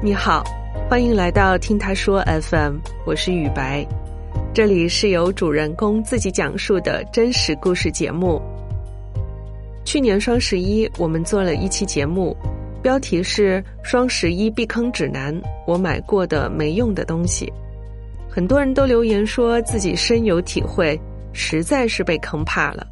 你好，欢迎来到听他说 FM，我是雨白，这里是由主人公自己讲述的真实故事节目。去年双十一，我们做了一期节目，标题是《双十一避坑指南》，我买过的没用的东西。很多人都留言说自己深有体会，实在是被坑怕了。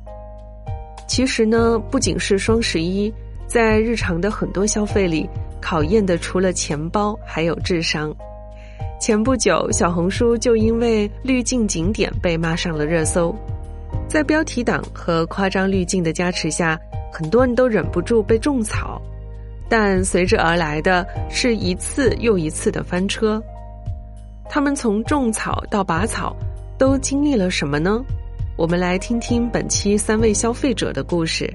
其实呢，不仅是双十一，在日常的很多消费里。考验的除了钱包，还有智商。前不久，小红书就因为滤镜景点被骂上了热搜。在标题党和夸张滤镜的加持下，很多人都忍不住被种草。但随之而来的是一次又一次的翻车。他们从种草到拔草，都经历了什么呢？我们来听听本期三位消费者的故事。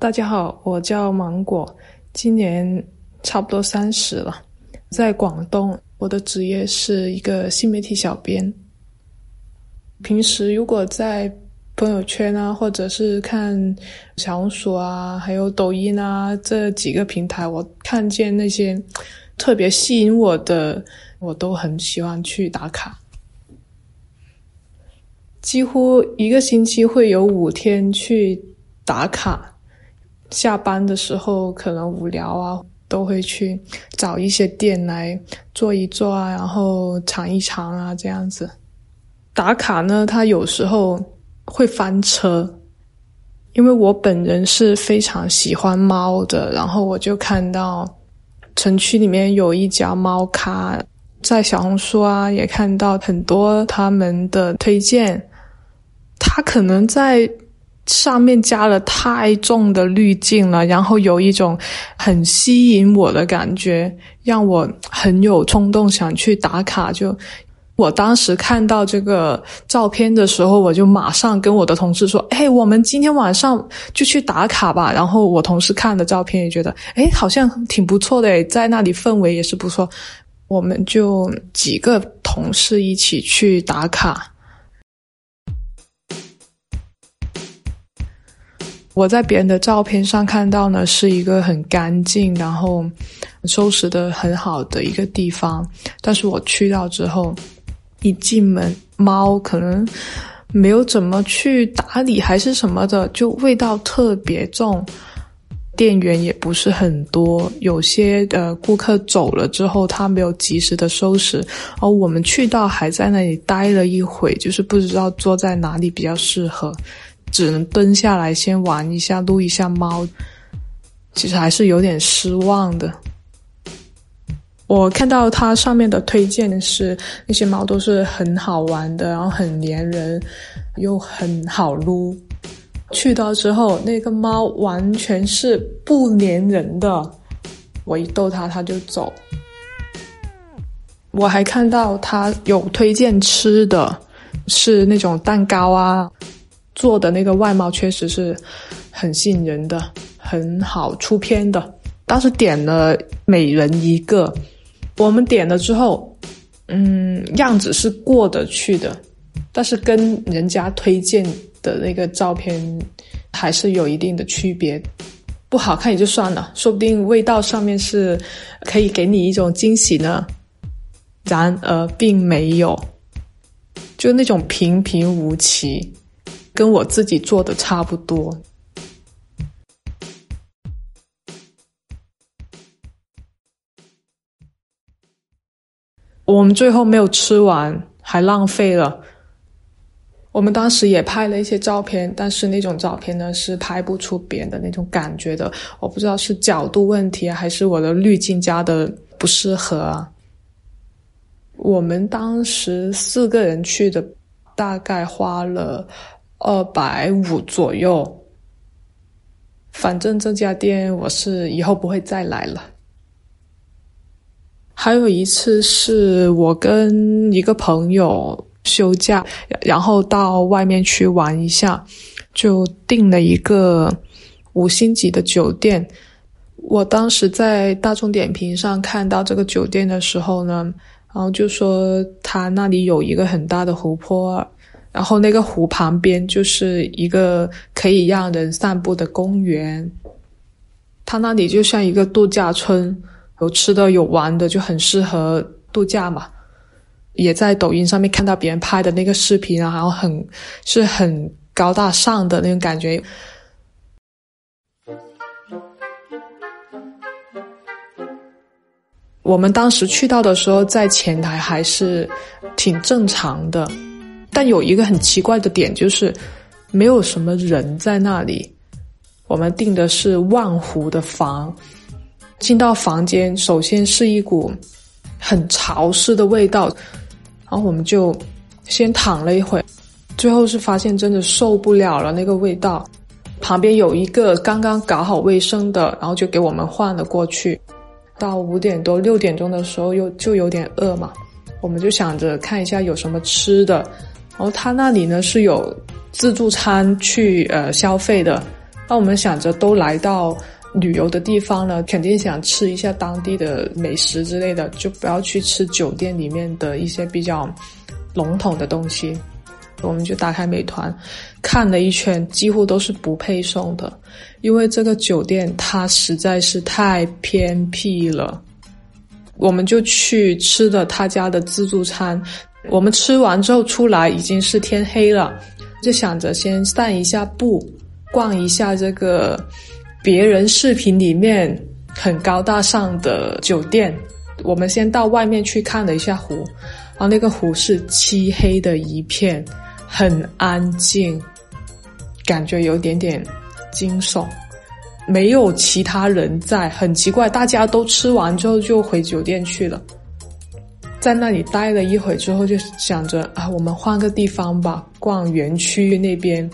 大家好，我叫芒果，今年差不多三十了，在广东，我的职业是一个新媒体小编。平时如果在朋友圈啊，或者是看小红书啊，还有抖音啊这几个平台，我看见那些特别吸引我的，我都很喜欢去打卡。几乎一个星期会有五天去打卡。下班的时候可能无聊啊，都会去找一些店来坐一坐啊，然后尝一尝啊，这样子。打卡呢，它有时候会翻车，因为我本人是非常喜欢猫的，然后我就看到城区里面有一家猫咖，在小红书啊也看到很多他们的推荐，他可能在。上面加了太重的滤镜了，然后有一种很吸引我的感觉，让我很有冲动想去打卡。就我当时看到这个照片的时候，我就马上跟我的同事说：“哎，我们今天晚上就去打卡吧。”然后我同事看的照片也觉得：“哎，好像挺不错的，在那里氛围也是不错。”我们就几个同事一起去打卡。我在别人的照片上看到呢，是一个很干净，然后收拾的很好的一个地方。但是我去到之后，一进门，猫可能没有怎么去打理，还是什么的，就味道特别重。店员也不是很多，有些呃顾客走了之后，他没有及时的收拾，而我们去到还在那里待了一会，就是不知道坐在哪里比较适合。只能蹲下来先玩一下，撸一下猫，其实还是有点失望的。我看到它上面的推荐是那些猫都是很好玩的，然后很粘人，又很好撸。去到之后，那个猫完全是不粘人的，我一逗它，它就走。我还看到它有推荐吃的，是那种蛋糕啊。做的那个外貌确实是很吸引人的，很好出片的。当时点了每人一个，我们点了之后，嗯，样子是过得去的，但是跟人家推荐的那个照片还是有一定的区别。不好看也就算了，说不定味道上面是可以给你一种惊喜呢。然而并没有，就那种平平无奇。跟我自己做的差不多。我们最后没有吃完，还浪费了。我们当时也拍了一些照片，但是那种照片呢是拍不出别人的那种感觉的。我不知道是角度问题，还是我的滤镜加的不适合啊。我们当时四个人去的，大概花了。二百五左右，反正这家店我是以后不会再来了。还有一次是我跟一个朋友休假，然后到外面去玩一下，就订了一个五星级的酒店。我当时在大众点评上看到这个酒店的时候呢，然后就说他那里有一个很大的湖泊。然后那个湖旁边就是一个可以让人散步的公园，它那里就像一个度假村，有吃的有玩的，就很适合度假嘛。也在抖音上面看到别人拍的那个视频啊，然后很是很高大上的那种感觉。我们当时去到的时候，在前台还是挺正常的。但有一个很奇怪的点，就是没有什么人在那里。我们订的是万湖的房，进到房间，首先是一股很潮湿的味道，然后我们就先躺了一会，最后是发现真的受不了了那个味道。旁边有一个刚刚搞好卫生的，然后就给我们换了过去。到五点多六点钟的时候，又就有点饿嘛，我们就想着看一下有什么吃的。然后他那里呢是有自助餐去呃消费的，那我们想着都来到旅游的地方了，肯定想吃一下当地的美食之类的，就不要去吃酒店里面的一些比较笼统的东西。我们就打开美团看了一圈，几乎都是不配送的，因为这个酒店它实在是太偏僻了。我们就去吃了他家的自助餐。我们吃完之后出来已经是天黑了，就想着先散一下步，逛一下这个别人视频里面很高大上的酒店。我们先到外面去看了一下湖，然后那个湖是漆黑的一片，很安静，感觉有点点惊悚，没有其他人在，很奇怪。大家都吃完之后就回酒店去了。在那里待了一会之后，就想着啊，我们换个地方吧，逛园区那边。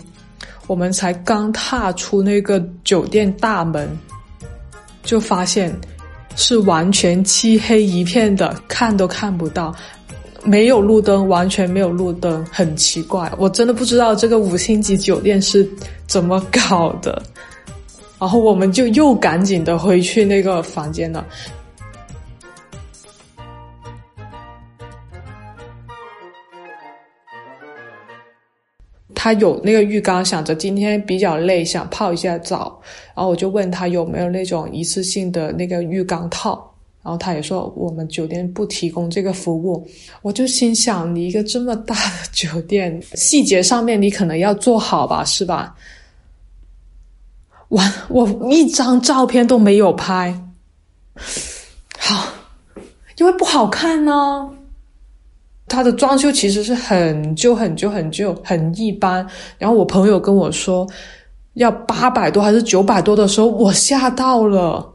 我们才刚踏出那个酒店大门，就发现是完全漆黑一片的，看都看不到，没有路灯，完全没有路灯，很奇怪。我真的不知道这个五星级酒店是怎么搞的。然后我们就又赶紧的回去那个房间了。他有那个浴缸，想着今天比较累，想泡一下澡，然后我就问他有没有那种一次性的那个浴缸套，然后他也说我们酒店不提供这个服务。我就心想，你一个这么大的酒店，细节上面你可能要做好吧，是吧？完，我一张照片都没有拍，好，因为不好看呢。它的装修其实是很旧、很旧、很旧、很一般。然后我朋友跟我说要八百多还是九百多的时候，我吓到了。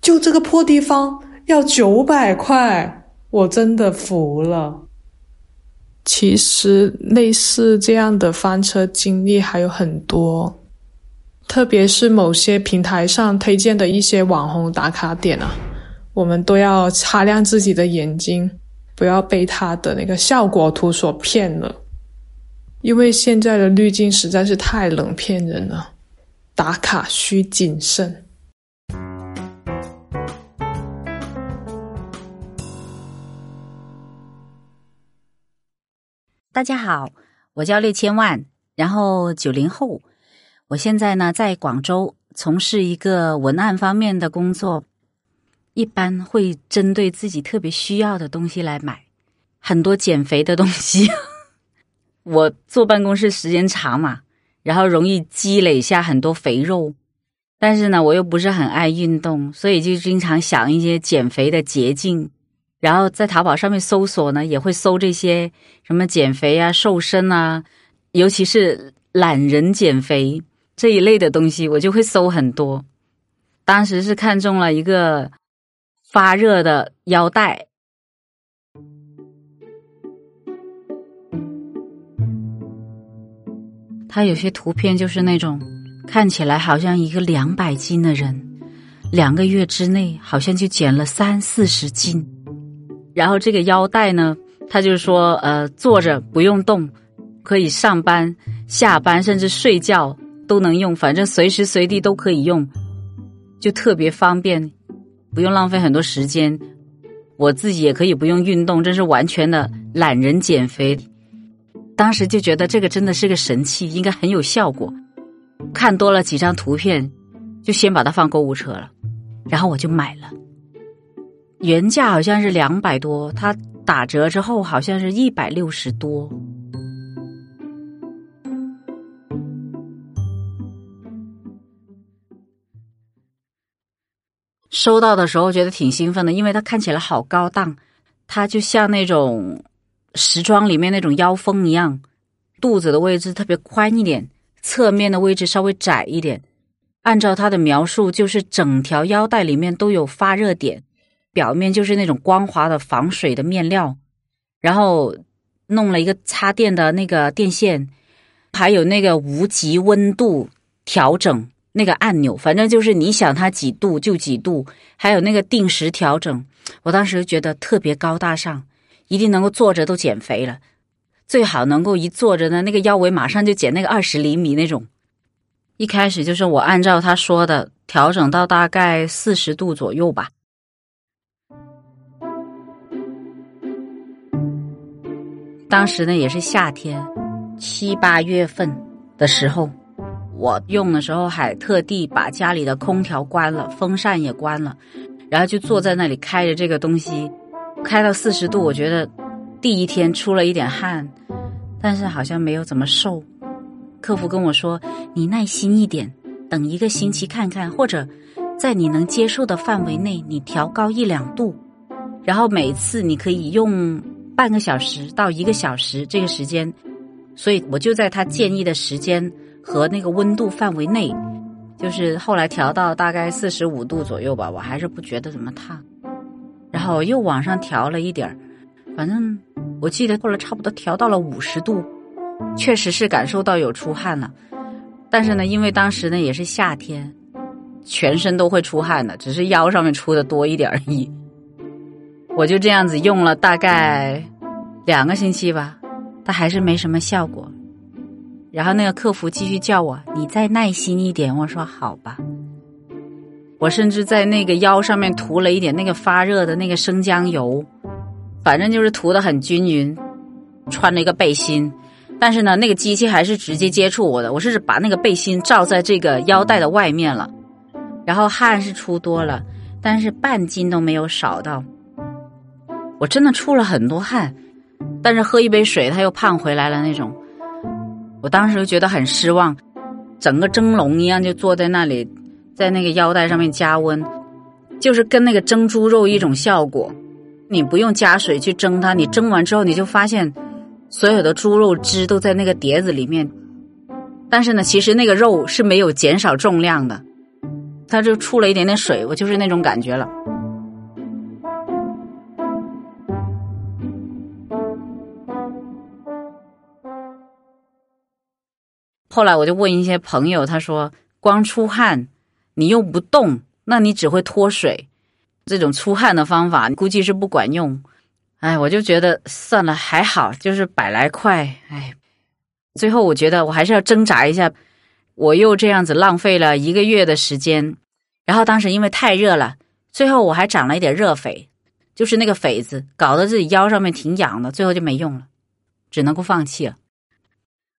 就这个破地方要九百块，我真的服了。其实类似这样的翻车经历还有很多，特别是某些平台上推荐的一些网红打卡点啊，我们都要擦亮自己的眼睛。不要被他的那个效果图所骗了，因为现在的滤镜实在是太冷骗人了。打卡需谨慎。大家好，我叫六千万，然后九零后，我现在呢在广州从事一个文案方面的工作。一般会针对自己特别需要的东西来买，很多减肥的东西。我坐办公室时间长嘛，然后容易积累下很多肥肉，但是呢，我又不是很爱运动，所以就经常想一些减肥的捷径。然后在淘宝上面搜索呢，也会搜这些什么减肥啊、瘦身啊，尤其是懒人减肥这一类的东西，我就会搜很多。当时是看中了一个。发热的腰带，它有些图片就是那种看起来好像一个两百斤的人，两个月之内好像就减了三四十斤。然后这个腰带呢，他就说，呃，坐着不用动，可以上班、下班，甚至睡觉都能用，反正随时随地都可以用，就特别方便。不用浪费很多时间，我自己也可以不用运动，这是完全的懒人减肥。当时就觉得这个真的是个神器，应该很有效果。看多了几张图片，就先把它放购物车了，然后我就买了。原价好像是两百多，它打折之后好像是一百六十多。收到的时候觉得挺兴奋的，因为它看起来好高档，它就像那种时装里面那种腰封一样，肚子的位置特别宽一点，侧面的位置稍微窄一点。按照它的描述，就是整条腰带里面都有发热点，表面就是那种光滑的防水的面料，然后弄了一个插电的那个电线，还有那个无极温度调整。那个按钮，反正就是你想它几度就几度，还有那个定时调整，我当时觉得特别高大上，一定能够坐着都减肥了，最好能够一坐着呢，那个腰围马上就减那个二十厘米那种。一开始就是我按照他说的调整到大概四十度左右吧。当时呢也是夏天，七八月份的时候。我用的时候还特地把家里的空调关了，风扇也关了，然后就坐在那里开着这个东西，开到四十度。我觉得第一天出了一点汗，但是好像没有怎么瘦。客服跟我说：“你耐心一点，等一个星期看看，或者在你能接受的范围内，你调高一两度，然后每次你可以用半个小时到一个小时这个时间。”所以我就在他建议的时间。和那个温度范围内，就是后来调到大概四十五度左右吧，我还是不觉得怎么烫。然后又往上调了一点儿，反正我记得后来差不多调到了五十度，确实是感受到有出汗了。但是呢，因为当时呢也是夏天，全身都会出汗的，只是腰上面出的多一点而已。我就这样子用了大概两个星期吧，它还是没什么效果。然后那个客服继续叫我，你再耐心一点。我说好吧。我甚至在那个腰上面涂了一点那个发热的那个生姜油，反正就是涂的很均匀。穿了一个背心，但是呢，那个机器还是直接接触我的。我是把那个背心罩在这个腰带的外面了，然后汗是出多了，但是半斤都没有少到。我真的出了很多汗，但是喝一杯水它又胖回来了那种。我当时就觉得很失望，整个蒸笼一样就坐在那里，在那个腰带上面加温，就是跟那个蒸猪肉一种效果。你不用加水去蒸它，你蒸完之后你就发现所有的猪肉汁都在那个碟子里面。但是呢，其实那个肉是没有减少重量的，它就出了一点点水，我就是那种感觉了。后来我就问一些朋友，他说光出汗，你又不动，那你只会脱水。这种出汗的方法估计是不管用。哎，我就觉得算了，还好，就是百来块。哎，最后我觉得我还是要挣扎一下。我又这样子浪费了一个月的时间，然后当时因为太热了，最后我还长了一点热痱，就是那个痱子，搞得自己腰上面挺痒的，最后就没用了，只能够放弃了。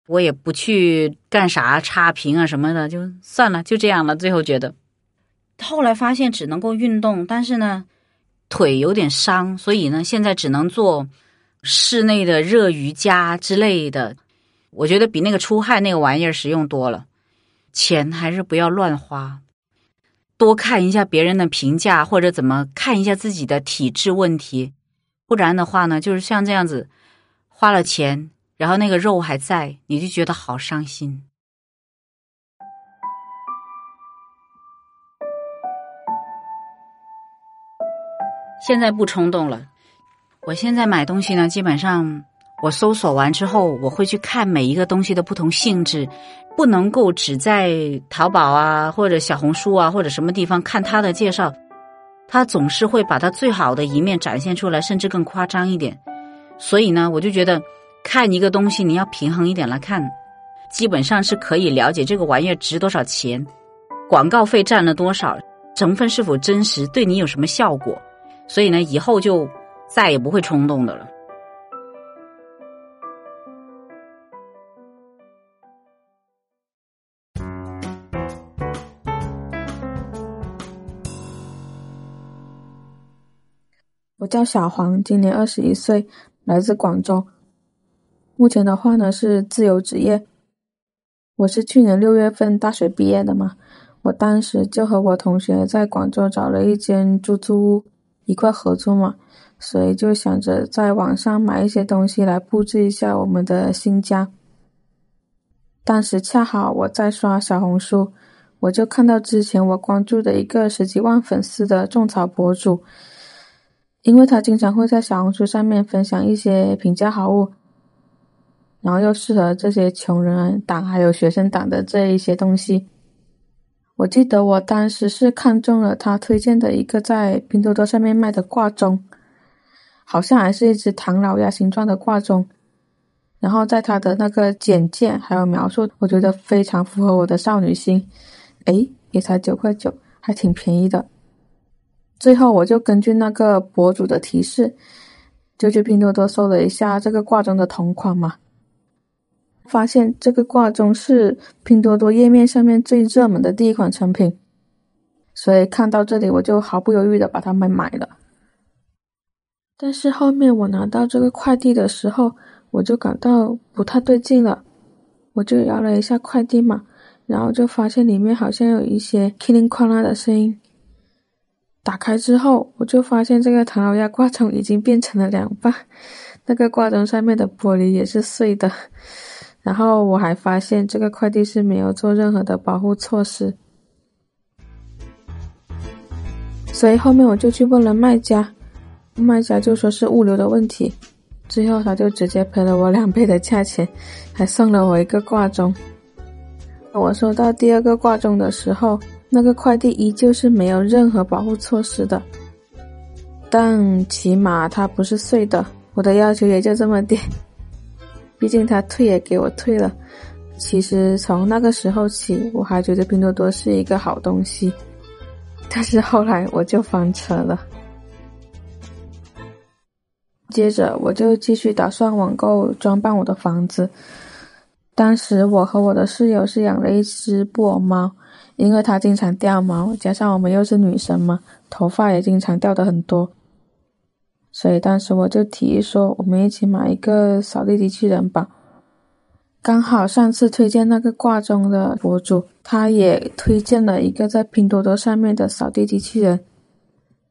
我也不去干啥差评啊什么的，就算了，就这样了。最后觉得，后来发现只能够运动，但是呢，腿有点伤，所以呢，现在只能做室内的热瑜伽之类的。我觉得比那个出汗那个玩意儿实用多了。钱还是不要乱花，多看一下别人的评价，或者怎么看一下自己的体质问题。不然的话呢，就是像这样子，花了钱。然后那个肉还在，你就觉得好伤心。现在不冲动了，我现在买东西呢，基本上我搜索完之后，我会去看每一个东西的不同性质，不能够只在淘宝啊或者小红书啊或者什么地方看他的介绍，他总是会把他最好的一面展现出来，甚至更夸张一点。所以呢，我就觉得。看一个东西你要平衡一点来看。基本上是可以了解这个玩意儿值多少钱。广告费占了多少成分是否真实对你有什么效果。所以呢以后就再也不会冲动的了。我叫小黄今年二十一岁来自广州。目前的话呢是自由职业。我是去年六月份大学毕业的嘛，我当时就和我同学在广州找了一间出租屋，一块合租嘛，所以就想着在网上买一些东西来布置一下我们的新家。当时恰好我在刷小红书，我就看到之前我关注的一个十几万粉丝的种草博主。因为他经常会在小红书上面分享一些平价好物，然后又适合这些穷人党还有学生党的这一些东西。我记得我当时是看中了他推荐的一个在拼多多上面卖的挂钟，好像还是一只唐老鸭形状的挂钟。然后在他的那个简介还有描述，我觉得非常符合我的少女心。诶，也才九块九，还挺便宜的。最后，我就根据那个博主的提示，就去拼多多搜了一下这个挂钟的同款嘛，发现这个挂钟是拼多多页面上面最热门的第一款产品，所以看到这里我就毫不犹豫的把它们买了。但是后面我拿到这个快递的时候，我就感到不太对劲了，我就摇了一下快递嘛，然后就发现里面好像有一些噼里啪啦的声音。打开之后，我就发现这个唐老鸭挂钟已经变成了两半，那个挂钟上面的玻璃也是碎的。然后我还发现这个快递是没有做任何的保护措施，所以后面我就去问了卖家，卖家就说是物流的问题，最后他就直接赔了我两倍的价钱，还送了我一个挂钟。我收到第二个挂钟的时候。那个快递依旧是没有任何保护措施的，但起码它不是碎的。我的要求也就这么点，毕竟他退也给我退了。其实从那个时候起，我还觉得拼多多是一个好东西，但是后来我就翻车了。接着我就继续打算网购装扮我的房子。当时我和我的室友是养了一只布偶猫。因为它经常掉毛，加上我们又是女生嘛，头发也经常掉的很多，所以当时我就提议说，我们一起买一个扫地机器人吧。刚好上次推荐那个挂钟的博主，他也推荐了一个在拼多多上面的扫地机器人，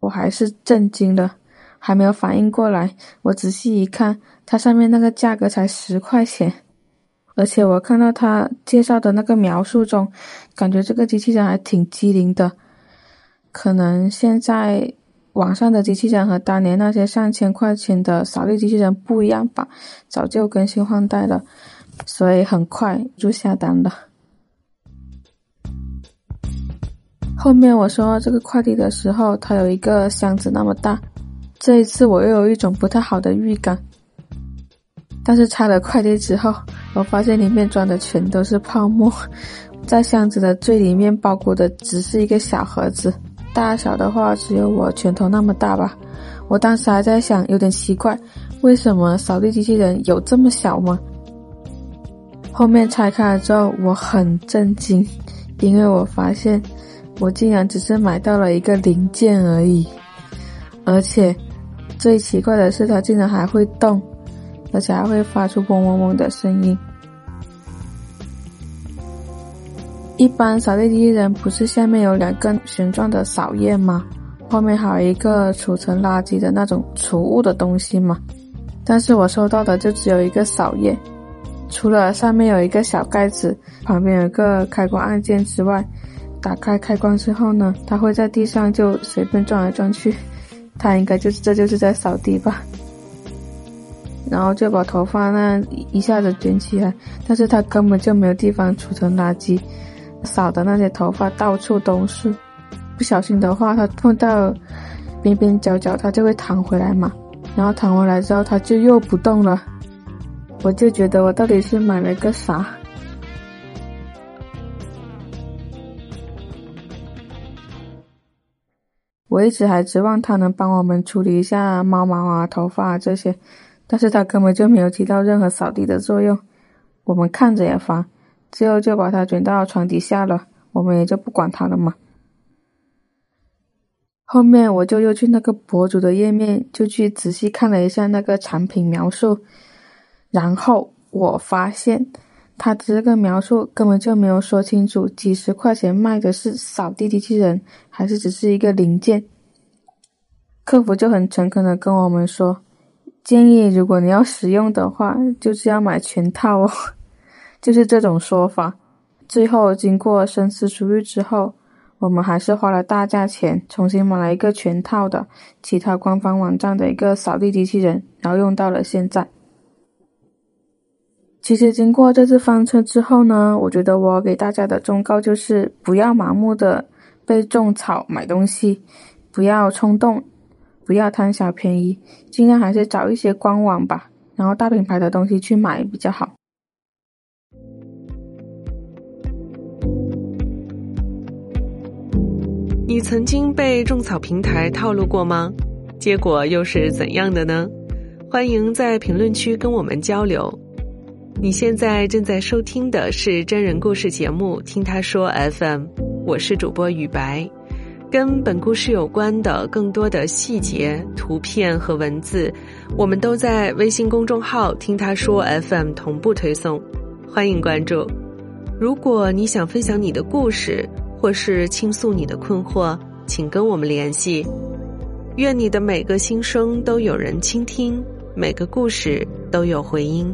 我还是震惊的，还没有反应过来，我仔细一看，它上面那个价格才十块钱。而且我看到他介绍的那个描述中，感觉这个机器人还挺机灵的。可能现在网上的机器人和当年那些上千块钱的扫地机器人不一样吧，早就更新换代了，所以很快就下单了。后面我收到这个快递的时候，它有一个箱子那么大，这一次我又有一种不太好的预感。但是拆了快递之后，我发现里面装的全都是泡沫，在箱子的最里面包裹的只是一个小盒子，大小的话只有我拳头那么大吧。我当时还在想，有点奇怪，为什么扫地机器人有这么小吗？后面拆开了之后，我很震惊，因为我发现我竟然只是买到了一个零件而已，而且最奇怪的是，它竟然还会动。而且还会发出嗡嗡嗡的声音。一般扫地机器人不是下面有两根旋转的扫叶吗？后面还有一个储存垃圾的那种储物的东西吗？但是我收到的就只有一个扫叶，除了上面有一个小盖子，旁边有个开关按键之外，打开开关之后呢，它会在地上就随便转来转去，它应该就是这就是在扫地吧。然后就把头发那一下子卷起来，但是它根本就没有地方储存垃圾，扫的那些头发到处都是，不小心的话，它碰到边边角角，它就会弹回来嘛。然后弹回来之后，它就又不动了。我就觉得我到底是买了个啥？我一直还指望它能帮我们处理一下猫毛啊、头发啊这些。但是它根本就没有起到任何扫地的作用，我们看着也烦，最后就把它卷到床底下了，我们也就不管它了嘛。后面我就又去那个博主的页面，就去仔细看了一下那个产品描述，然后我发现他的这个描述根本就没有说清楚，几十块钱卖的是扫地机器人，还是只是一个零件。客服就很诚恳的跟我们说，建议如果你要使用的话，就是要买全套哦，就是这种说法。最后经过深思熟虑之后。我们还是花了大价钱重新买了一个全套的其他官方网站的一个扫地机器人，然后用到了现在。其实经过这次翻车之后呢，我觉得我给大家的忠告就是不要盲目的被种草买东西，不要冲动，不要贪小便宜，尽量还是找一些官网吧，然后大品牌的东西去买比较好。你曾经被种草平台套路过吗？结果又是怎样的呢？欢迎在评论区跟我们交流。你现在正在收听的是真人故事节目《听他说 FM》，我是主播雨白。跟本故事有关的更多的细节、图片和文字，我们都在微信公众号“听他说 FM” 同步推送，欢迎关注。如果你想分享你的故事，或是倾诉你的困惑，请跟我们联系。愿你的每个心声都有人倾听，每个故事都有回音。